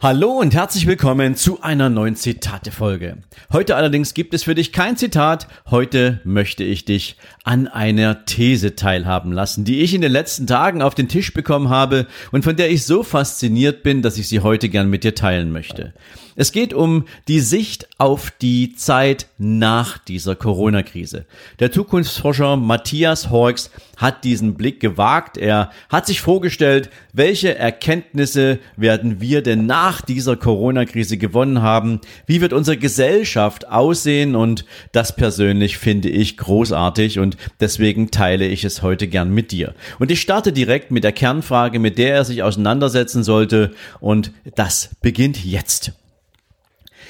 Hallo und herzlich willkommen zu einer neuen Zitate-Folge. Heute allerdings gibt es für dich kein Zitat. Heute möchte ich dich an einer These teilhaben lassen, die ich in den letzten Tagen auf den Tisch bekommen habe und von der ich so fasziniert bin, dass ich sie heute gern mit dir teilen möchte. Es geht um die Sicht auf die Zeit nach dieser Corona-Krise. Der Zukunftsforscher Matthias Horks hat diesen Blick gewagt. Er hat sich vorgestellt, welche Erkenntnisse werden wir denn nach dieser Corona-Krise gewonnen haben? Wie wird unsere Gesellschaft aussehen? Und das persönlich finde ich großartig und deswegen teile ich es heute gern mit dir. Und ich starte direkt mit der Kernfrage, mit der er sich auseinandersetzen sollte und das beginnt jetzt.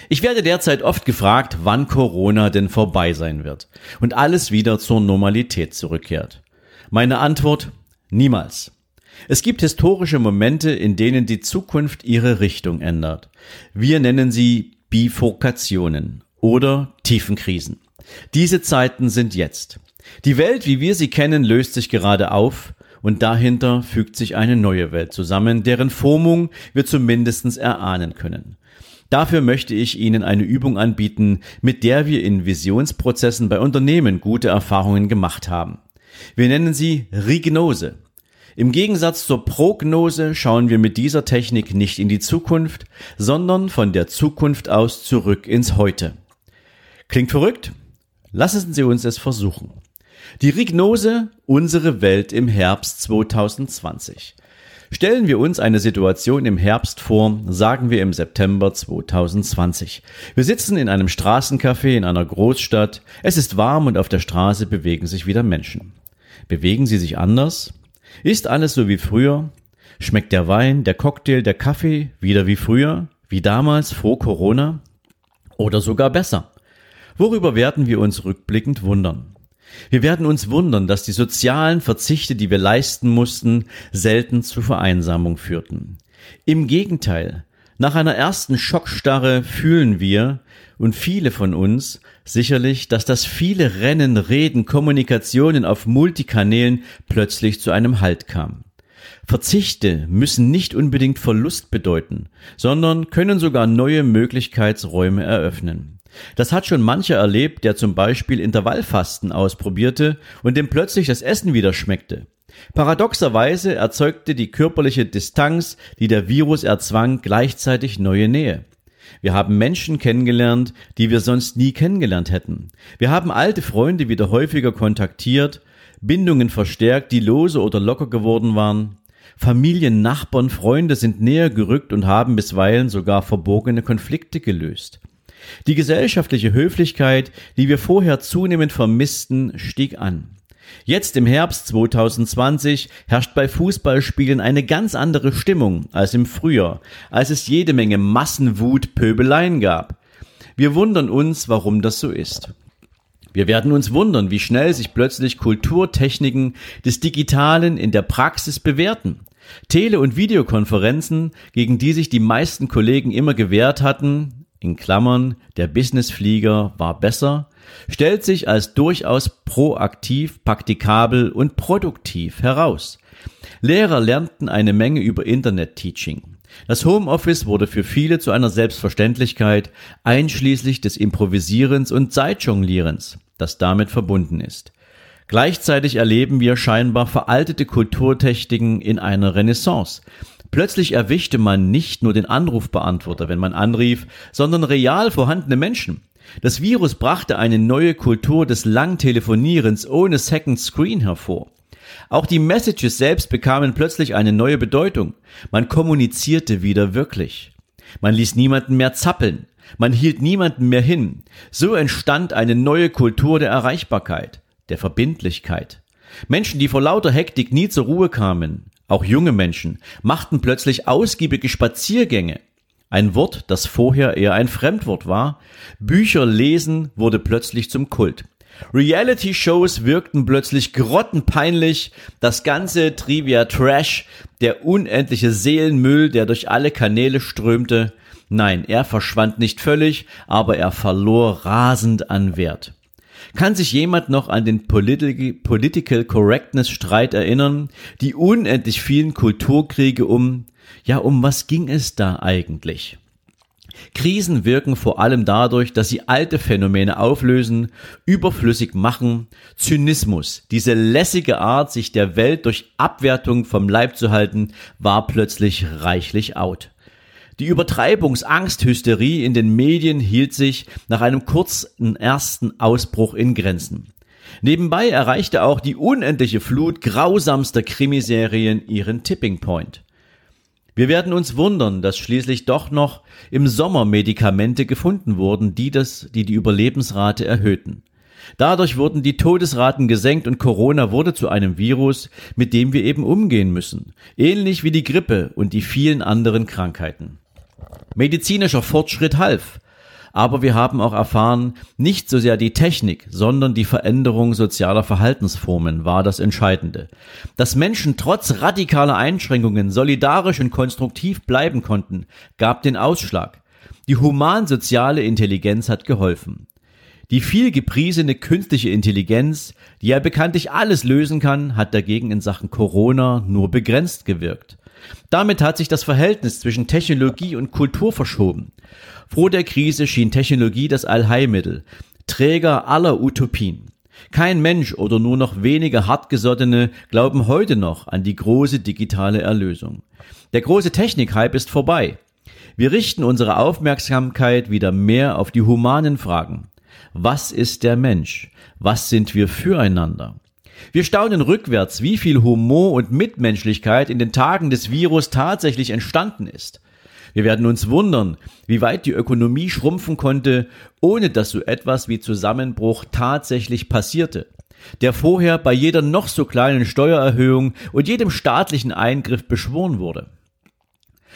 Ich werde derzeit oft gefragt, wann Corona denn vorbei sein wird und alles wieder zur Normalität zurückkehrt. Meine Antwort, niemals. Es gibt historische Momente, in denen die Zukunft ihre Richtung ändert. Wir nennen sie Bifurkationen oder Tiefenkrisen. Diese Zeiten sind jetzt. Die Welt, wie wir sie kennen, löst sich gerade auf und dahinter fügt sich eine neue Welt zusammen, deren Formung wir zumindest erahnen können. Dafür möchte ich Ihnen eine Übung anbieten, mit der wir in Visionsprozessen bei Unternehmen gute Erfahrungen gemacht haben. Wir nennen sie Rignose. Im Gegensatz zur Prognose schauen wir mit dieser Technik nicht in die Zukunft, sondern von der Zukunft aus zurück ins Heute. Klingt verrückt? Lassen Sie uns es versuchen. Die Rignose, unsere Welt im Herbst 2020. Stellen wir uns eine Situation im Herbst vor, sagen wir im September 2020. Wir sitzen in einem Straßencafé in einer Großstadt, es ist warm und auf der Straße bewegen sich wieder Menschen. Bewegen sie sich anders? Ist alles so wie früher? Schmeckt der Wein, der Cocktail, der Kaffee wieder wie früher, wie damals vor Corona? Oder sogar besser? Worüber werden wir uns rückblickend wundern? Wir werden uns wundern, dass die sozialen Verzichte, die wir leisten mussten, selten zu Vereinsamung führten. Im Gegenteil, nach einer ersten Schockstarre fühlen wir, und viele von uns, sicherlich, dass das viele Rennen, Reden, Kommunikationen auf Multikanälen plötzlich zu einem Halt kam. Verzichte müssen nicht unbedingt Verlust bedeuten, sondern können sogar neue Möglichkeitsräume eröffnen. Das hat schon mancher erlebt, der zum Beispiel Intervallfasten ausprobierte und dem plötzlich das Essen wieder schmeckte. Paradoxerweise erzeugte die körperliche Distanz, die der Virus erzwang, gleichzeitig neue Nähe. Wir haben Menschen kennengelernt, die wir sonst nie kennengelernt hätten. Wir haben alte Freunde wieder häufiger kontaktiert, Bindungen verstärkt, die lose oder locker geworden waren. Familien, Nachbarn, Freunde sind näher gerückt und haben bisweilen sogar verborgene Konflikte gelöst. Die gesellschaftliche Höflichkeit, die wir vorher zunehmend vermissten, stieg an. Jetzt im Herbst 2020 herrscht bei Fußballspielen eine ganz andere Stimmung als im Frühjahr, als es jede Menge Massenwut, Pöbeleien gab. Wir wundern uns, warum das so ist. Wir werden uns wundern, wie schnell sich plötzlich Kulturtechniken des Digitalen in der Praxis bewerten. Tele- und Videokonferenzen, gegen die sich die meisten Kollegen immer gewehrt hatten, in Klammern, der Businessflieger war besser, stellt sich als durchaus proaktiv, praktikabel und produktiv heraus. Lehrer lernten eine Menge über Internet-Teaching. Das Homeoffice wurde für viele zu einer Selbstverständlichkeit, einschließlich des Improvisierens und Zeitjonglierens, das damit verbunden ist. Gleichzeitig erleben wir scheinbar veraltete Kulturtechniken in einer Renaissance. Plötzlich erwischte man nicht nur den Anrufbeantworter, wenn man anrief, sondern real vorhandene Menschen. Das Virus brachte eine neue Kultur des Langtelefonierens ohne Second Screen hervor. Auch die Messages selbst bekamen plötzlich eine neue Bedeutung. Man kommunizierte wieder wirklich. Man ließ niemanden mehr zappeln. Man hielt niemanden mehr hin. So entstand eine neue Kultur der Erreichbarkeit der Verbindlichkeit. Menschen, die vor lauter Hektik nie zur Ruhe kamen, auch junge Menschen, machten plötzlich ausgiebige Spaziergänge. Ein Wort, das vorher eher ein Fremdwort war. Bücher lesen wurde plötzlich zum Kult. Reality-Shows wirkten plötzlich grottenpeinlich. Das ganze Trivia Trash, der unendliche Seelenmüll, der durch alle Kanäle strömte. Nein, er verschwand nicht völlig, aber er verlor rasend an Wert. Kann sich jemand noch an den Political, Correctness Streit erinnern? Die unendlich vielen Kulturkriege um, ja, um was ging es da eigentlich? Krisen wirken vor allem dadurch, dass sie alte Phänomene auflösen, überflüssig machen. Zynismus, diese lässige Art, sich der Welt durch Abwertung vom Leib zu halten, war plötzlich reichlich out. Die Übertreibungsangsthysterie in den Medien hielt sich nach einem kurzen ersten Ausbruch in Grenzen. Nebenbei erreichte auch die unendliche Flut grausamster Krimiserien ihren Tipping Point. Wir werden uns wundern, dass schließlich doch noch im Sommer Medikamente gefunden wurden, die das, die die Überlebensrate erhöhten. Dadurch wurden die Todesraten gesenkt und Corona wurde zu einem Virus, mit dem wir eben umgehen müssen. Ähnlich wie die Grippe und die vielen anderen Krankheiten. Medizinischer Fortschritt half. Aber wir haben auch erfahren, nicht so sehr die Technik, sondern die Veränderung sozialer Verhaltensformen war das Entscheidende. Dass Menschen trotz radikaler Einschränkungen solidarisch und konstruktiv bleiben konnten, gab den Ausschlag. Die humansoziale Intelligenz hat geholfen. Die viel gepriesene künstliche Intelligenz, die ja bekanntlich alles lösen kann, hat dagegen in Sachen Corona nur begrenzt gewirkt. Damit hat sich das Verhältnis zwischen Technologie und Kultur verschoben. Vor der Krise schien Technologie das Allheilmittel, Träger aller Utopien. Kein Mensch oder nur noch wenige Hartgesottene glauben heute noch an die große digitale Erlösung. Der große Technikhype ist vorbei. Wir richten unsere Aufmerksamkeit wieder mehr auf die humanen Fragen. Was ist der Mensch? Was sind wir füreinander? Wir staunen rückwärts, wie viel Humor und Mitmenschlichkeit in den Tagen des Virus tatsächlich entstanden ist. Wir werden uns wundern, wie weit die Ökonomie schrumpfen konnte, ohne dass so etwas wie Zusammenbruch tatsächlich passierte, der vorher bei jeder noch so kleinen Steuererhöhung und jedem staatlichen Eingriff beschworen wurde.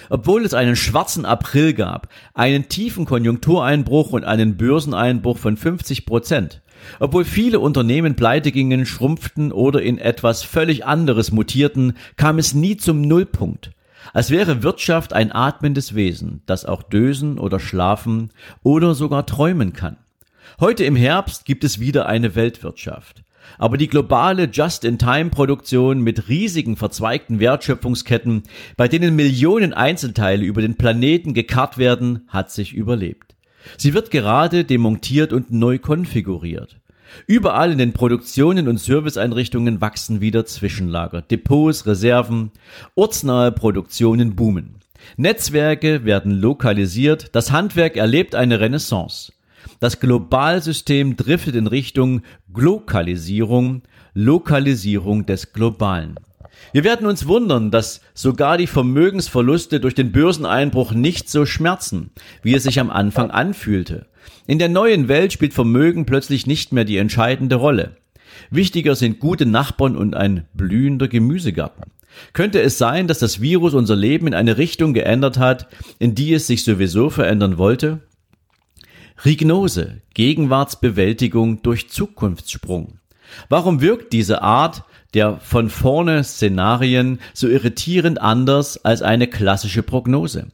Obwohl es einen schwarzen April gab, einen tiefen Konjunktureinbruch und einen Börseneinbruch von 50 Prozent, obwohl viele Unternehmen pleite gingen, schrumpften oder in etwas völlig anderes mutierten, kam es nie zum Nullpunkt. Als wäre Wirtschaft ein atmendes Wesen, das auch dösen oder schlafen oder sogar träumen kann. Heute im Herbst gibt es wieder eine Weltwirtschaft. Aber die globale Just-in-Time-Produktion mit riesigen verzweigten Wertschöpfungsketten, bei denen Millionen Einzelteile über den Planeten gekarrt werden, hat sich überlebt. Sie wird gerade demontiert und neu konfiguriert. Überall in den Produktionen und Serviceeinrichtungen wachsen wieder Zwischenlager, Depots, Reserven, ortsnahe Produktionen boomen. Netzwerke werden lokalisiert, das Handwerk erlebt eine Renaissance. Das Globalsystem driftet in Richtung Glokalisierung, Lokalisierung des Globalen. Wir werden uns wundern, dass sogar die Vermögensverluste durch den Börseneinbruch nicht so schmerzen, wie es sich am Anfang anfühlte. In der neuen Welt spielt Vermögen plötzlich nicht mehr die entscheidende Rolle. Wichtiger sind gute Nachbarn und ein blühender Gemüsegarten. Könnte es sein, dass das Virus unser Leben in eine Richtung geändert hat, in die es sich sowieso verändern wollte? Rignose, Gegenwartsbewältigung durch Zukunftssprung. Warum wirkt diese Art der von vorne Szenarien so irritierend anders als eine klassische Prognose.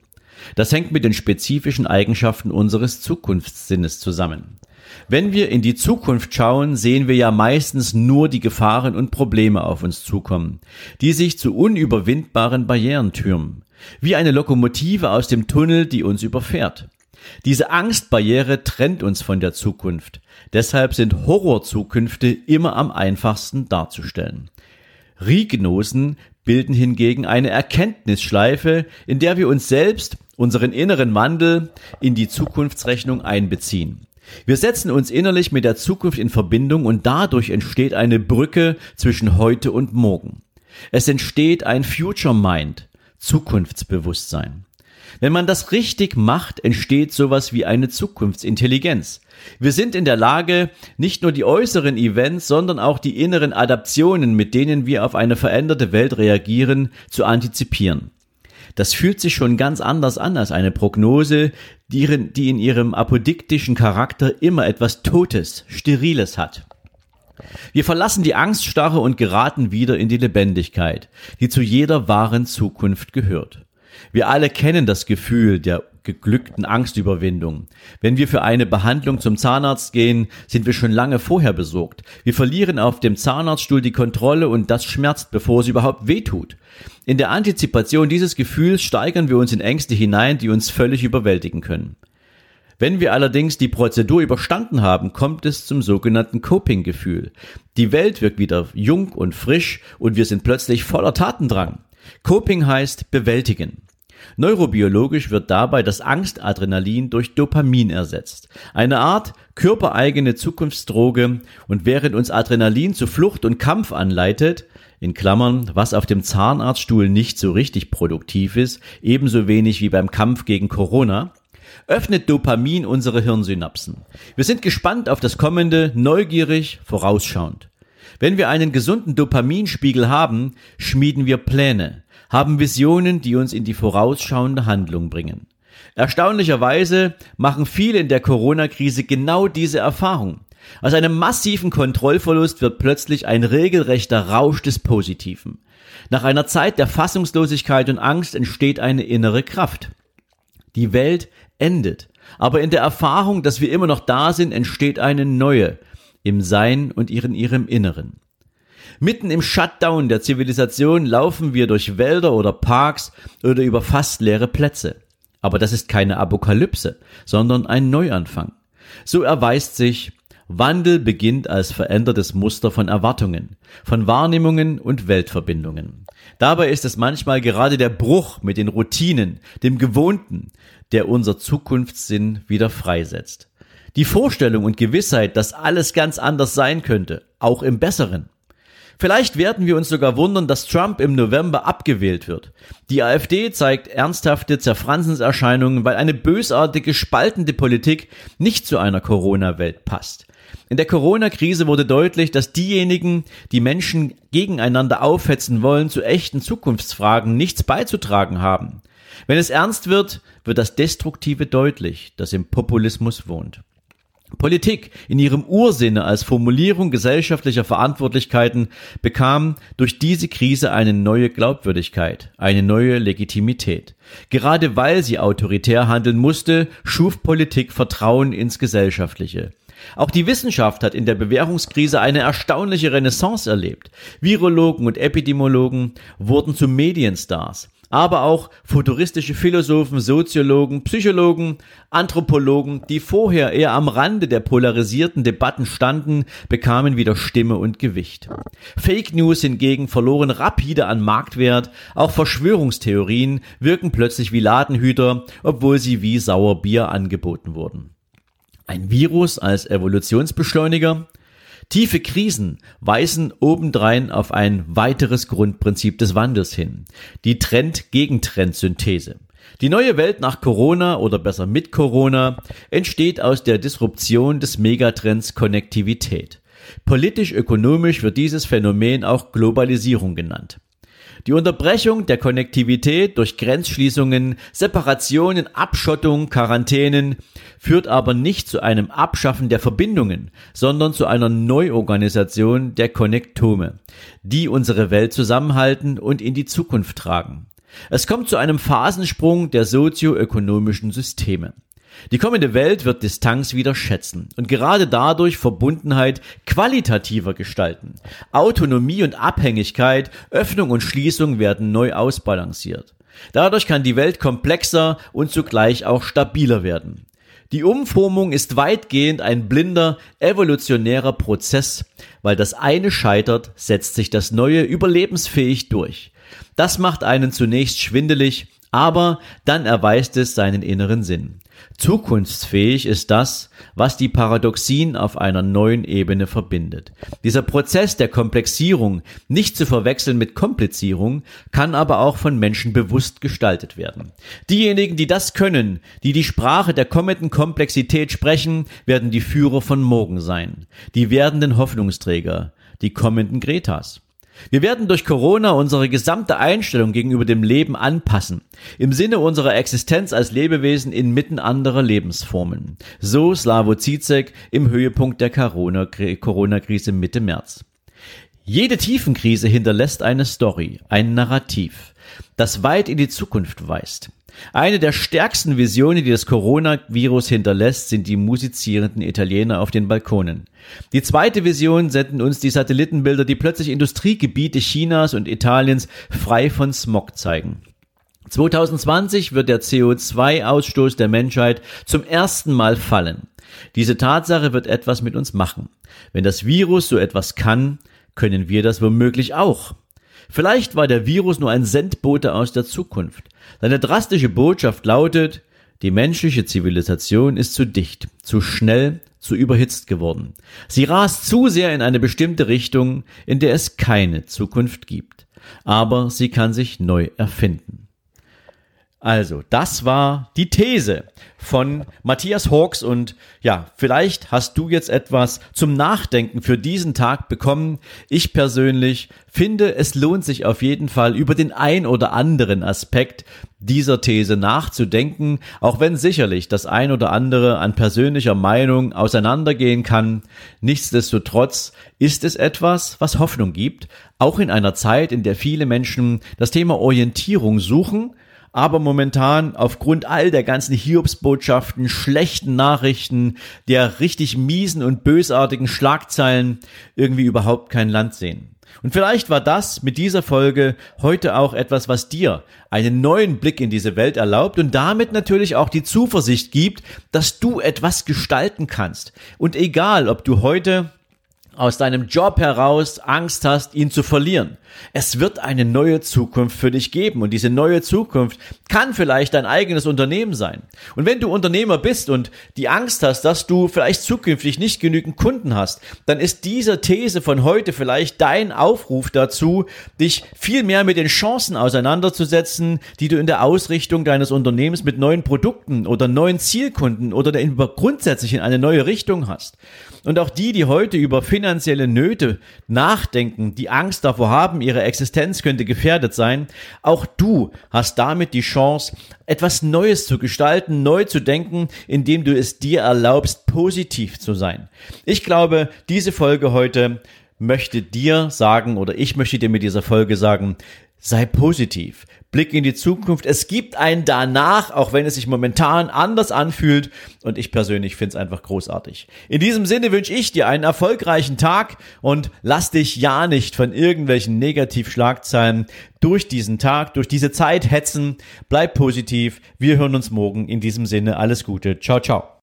Das hängt mit den spezifischen Eigenschaften unseres Zukunftssinnes zusammen. Wenn wir in die Zukunft schauen, sehen wir ja meistens nur die Gefahren und Probleme auf uns zukommen, die sich zu unüberwindbaren Barrieren türmen, wie eine Lokomotive aus dem Tunnel, die uns überfährt. Diese Angstbarriere trennt uns von der Zukunft. Deshalb sind Horrorzukünfte immer am einfachsten darzustellen. Rignosen bilden hingegen eine Erkenntnisschleife, in der wir uns selbst, unseren inneren Wandel, in die Zukunftsrechnung einbeziehen. Wir setzen uns innerlich mit der Zukunft in Verbindung und dadurch entsteht eine Brücke zwischen heute und morgen. Es entsteht ein Future Mind, Zukunftsbewusstsein. Wenn man das richtig macht, entsteht sowas wie eine Zukunftsintelligenz. Wir sind in der Lage, nicht nur die äußeren Events, sondern auch die inneren Adaptionen, mit denen wir auf eine veränderte Welt reagieren, zu antizipieren. Das fühlt sich schon ganz anders an als eine Prognose, die in ihrem apodiktischen Charakter immer etwas Totes, Steriles hat. Wir verlassen die Angststarre und geraten wieder in die Lebendigkeit, die zu jeder wahren Zukunft gehört. Wir alle kennen das Gefühl der geglückten Angstüberwindung. Wenn wir für eine Behandlung zum Zahnarzt gehen, sind wir schon lange vorher besorgt. Wir verlieren auf dem Zahnarztstuhl die Kontrolle und das schmerzt, bevor es überhaupt wehtut. In der Antizipation dieses Gefühls steigern wir uns in Ängste hinein, die uns völlig überwältigen können. Wenn wir allerdings die Prozedur überstanden haben, kommt es zum sogenannten Coping-Gefühl. Die Welt wirkt wieder jung und frisch und wir sind plötzlich voller Tatendrang. Coping heißt bewältigen. Neurobiologisch wird dabei das Angstadrenalin durch Dopamin ersetzt. Eine Art körpereigene Zukunftsdroge und während uns Adrenalin zu Flucht und Kampf anleitet, in Klammern, was auf dem Zahnarztstuhl nicht so richtig produktiv ist, ebenso wenig wie beim Kampf gegen Corona, öffnet Dopamin unsere Hirnsynapsen. Wir sind gespannt auf das Kommende, neugierig, vorausschauend. Wenn wir einen gesunden Dopaminspiegel haben, schmieden wir Pläne, haben Visionen, die uns in die vorausschauende Handlung bringen. Erstaunlicherweise machen viele in der Corona-Krise genau diese Erfahrung. Aus einem massiven Kontrollverlust wird plötzlich ein regelrechter Rausch des Positiven. Nach einer Zeit der Fassungslosigkeit und Angst entsteht eine innere Kraft. Die Welt endet, aber in der Erfahrung, dass wir immer noch da sind, entsteht eine neue, im Sein und in ihrem Inneren. Mitten im Shutdown der Zivilisation laufen wir durch Wälder oder Parks oder über fast leere Plätze. Aber das ist keine Apokalypse, sondern ein Neuanfang. So erweist sich, Wandel beginnt als verändertes Muster von Erwartungen, von Wahrnehmungen und Weltverbindungen. Dabei ist es manchmal gerade der Bruch mit den Routinen, dem Gewohnten, der unser Zukunftssinn wieder freisetzt. Die Vorstellung und Gewissheit, dass alles ganz anders sein könnte, auch im Besseren. Vielleicht werden wir uns sogar wundern, dass Trump im November abgewählt wird. Die AfD zeigt ernsthafte Zerfransenserscheinungen, weil eine bösartige, spaltende Politik nicht zu einer Corona-Welt passt. In der Corona-Krise wurde deutlich, dass diejenigen, die Menschen gegeneinander aufhetzen wollen, zu echten Zukunftsfragen nichts beizutragen haben. Wenn es ernst wird, wird das Destruktive deutlich, das im Populismus wohnt. Politik in ihrem Ursinne als Formulierung gesellschaftlicher Verantwortlichkeiten bekam durch diese Krise eine neue Glaubwürdigkeit, eine neue Legitimität. Gerade weil sie autoritär handeln musste, schuf Politik Vertrauen ins Gesellschaftliche. Auch die Wissenschaft hat in der Bewährungskrise eine erstaunliche Renaissance erlebt. Virologen und Epidemiologen wurden zu Medienstars aber auch futuristische Philosophen, Soziologen, Psychologen, Anthropologen, die vorher eher am Rande der polarisierten Debatten standen, bekamen wieder Stimme und Gewicht. Fake News hingegen verloren rapide an Marktwert, auch Verschwörungstheorien wirken plötzlich wie Ladenhüter, obwohl sie wie Sauerbier angeboten wurden. Ein Virus als Evolutionsbeschleuniger, Tiefe Krisen weisen obendrein auf ein weiteres Grundprinzip des Wandels hin, die Trend-Gegentrend-Synthese. Die neue Welt nach Corona oder besser mit Corona entsteht aus der Disruption des Megatrends Konnektivität. Politisch-ökonomisch wird dieses Phänomen auch Globalisierung genannt. Die Unterbrechung der Konnektivität durch Grenzschließungen, Separationen, Abschottung, Quarantänen führt aber nicht zu einem Abschaffen der Verbindungen, sondern zu einer Neuorganisation der Konnektome, die unsere Welt zusammenhalten und in die Zukunft tragen. Es kommt zu einem Phasensprung der sozioökonomischen Systeme. Die kommende Welt wird Distanz wieder schätzen und gerade dadurch Verbundenheit qualitativer gestalten. Autonomie und Abhängigkeit, Öffnung und Schließung werden neu ausbalanciert. Dadurch kann die Welt komplexer und zugleich auch stabiler werden. Die Umformung ist weitgehend ein blinder, evolutionärer Prozess, weil das eine scheitert, setzt sich das neue überlebensfähig durch. Das macht einen zunächst schwindelig, aber dann erweist es seinen inneren Sinn. Zukunftsfähig ist das, was die Paradoxien auf einer neuen Ebene verbindet. Dieser Prozess der Komplexierung, nicht zu verwechseln mit Komplizierung, kann aber auch von Menschen bewusst gestaltet werden. Diejenigen, die das können, die die Sprache der kommenden Komplexität sprechen, werden die Führer von morgen sein, die werdenden Hoffnungsträger, die kommenden Gretas. Wir werden durch Corona unsere gesamte Einstellung gegenüber dem Leben anpassen, im Sinne unserer Existenz als Lebewesen inmitten anderer Lebensformen. So Slavo Zizek im Höhepunkt der Corona-Krise Mitte März. Jede Tiefenkrise hinterlässt eine Story, ein Narrativ, das weit in die Zukunft weist. Eine der stärksten Visionen, die das Coronavirus hinterlässt, sind die musizierenden Italiener auf den Balkonen. Die zweite Vision senden uns die Satellitenbilder, die plötzlich Industriegebiete Chinas und Italiens frei von Smog zeigen. 2020 wird der CO2-Ausstoß der Menschheit zum ersten Mal fallen. Diese Tatsache wird etwas mit uns machen. Wenn das Virus so etwas kann, können wir das womöglich auch. Vielleicht war der Virus nur ein Sendbote aus der Zukunft. Seine drastische Botschaft lautet, die menschliche Zivilisation ist zu dicht, zu schnell, zu überhitzt geworden. Sie rast zu sehr in eine bestimmte Richtung, in der es keine Zukunft gibt. Aber sie kann sich neu erfinden. Also, das war die These von Matthias Hawks und ja, vielleicht hast du jetzt etwas zum Nachdenken für diesen Tag bekommen. Ich persönlich finde, es lohnt sich auf jeden Fall über den ein oder anderen Aspekt dieser These nachzudenken, auch wenn sicherlich das ein oder andere an persönlicher Meinung auseinandergehen kann. Nichtsdestotrotz ist es etwas, was Hoffnung gibt, auch in einer Zeit, in der viele Menschen das Thema Orientierung suchen, aber momentan aufgrund all der ganzen Hiobsbotschaften, schlechten Nachrichten, der richtig miesen und bösartigen Schlagzeilen irgendwie überhaupt kein Land sehen. Und vielleicht war das mit dieser Folge heute auch etwas, was dir einen neuen Blick in diese Welt erlaubt und damit natürlich auch die Zuversicht gibt, dass du etwas gestalten kannst. Und egal, ob du heute aus deinem Job heraus Angst hast, ihn zu verlieren. Es wird eine neue Zukunft für dich geben und diese neue Zukunft kann vielleicht dein eigenes Unternehmen sein. Und wenn du Unternehmer bist und die Angst hast, dass du vielleicht zukünftig nicht genügend Kunden hast, dann ist diese These von heute vielleicht dein Aufruf dazu, dich viel mehr mit den Chancen auseinanderzusetzen, die du in der Ausrichtung deines Unternehmens mit neuen Produkten oder neuen Zielkunden oder grundsätzlich in eine neue Richtung hast. Und auch die, die heute über finanzielle Nöte nachdenken, die Angst davor haben, ihre Existenz könnte gefährdet sein, auch du hast damit die Chance, etwas Neues zu gestalten, neu zu denken, indem du es dir erlaubst, positiv zu sein. Ich glaube, diese Folge heute möchte dir sagen oder ich möchte dir mit dieser Folge sagen, sei positiv. Blick in die Zukunft. Es gibt ein danach, auch wenn es sich momentan anders anfühlt. Und ich persönlich finde es einfach großartig. In diesem Sinne wünsche ich dir einen erfolgreichen Tag und lass dich ja nicht von irgendwelchen Negativschlagzeilen durch diesen Tag, durch diese Zeit hetzen. Bleib positiv. Wir hören uns morgen. In diesem Sinne alles Gute. Ciao, ciao.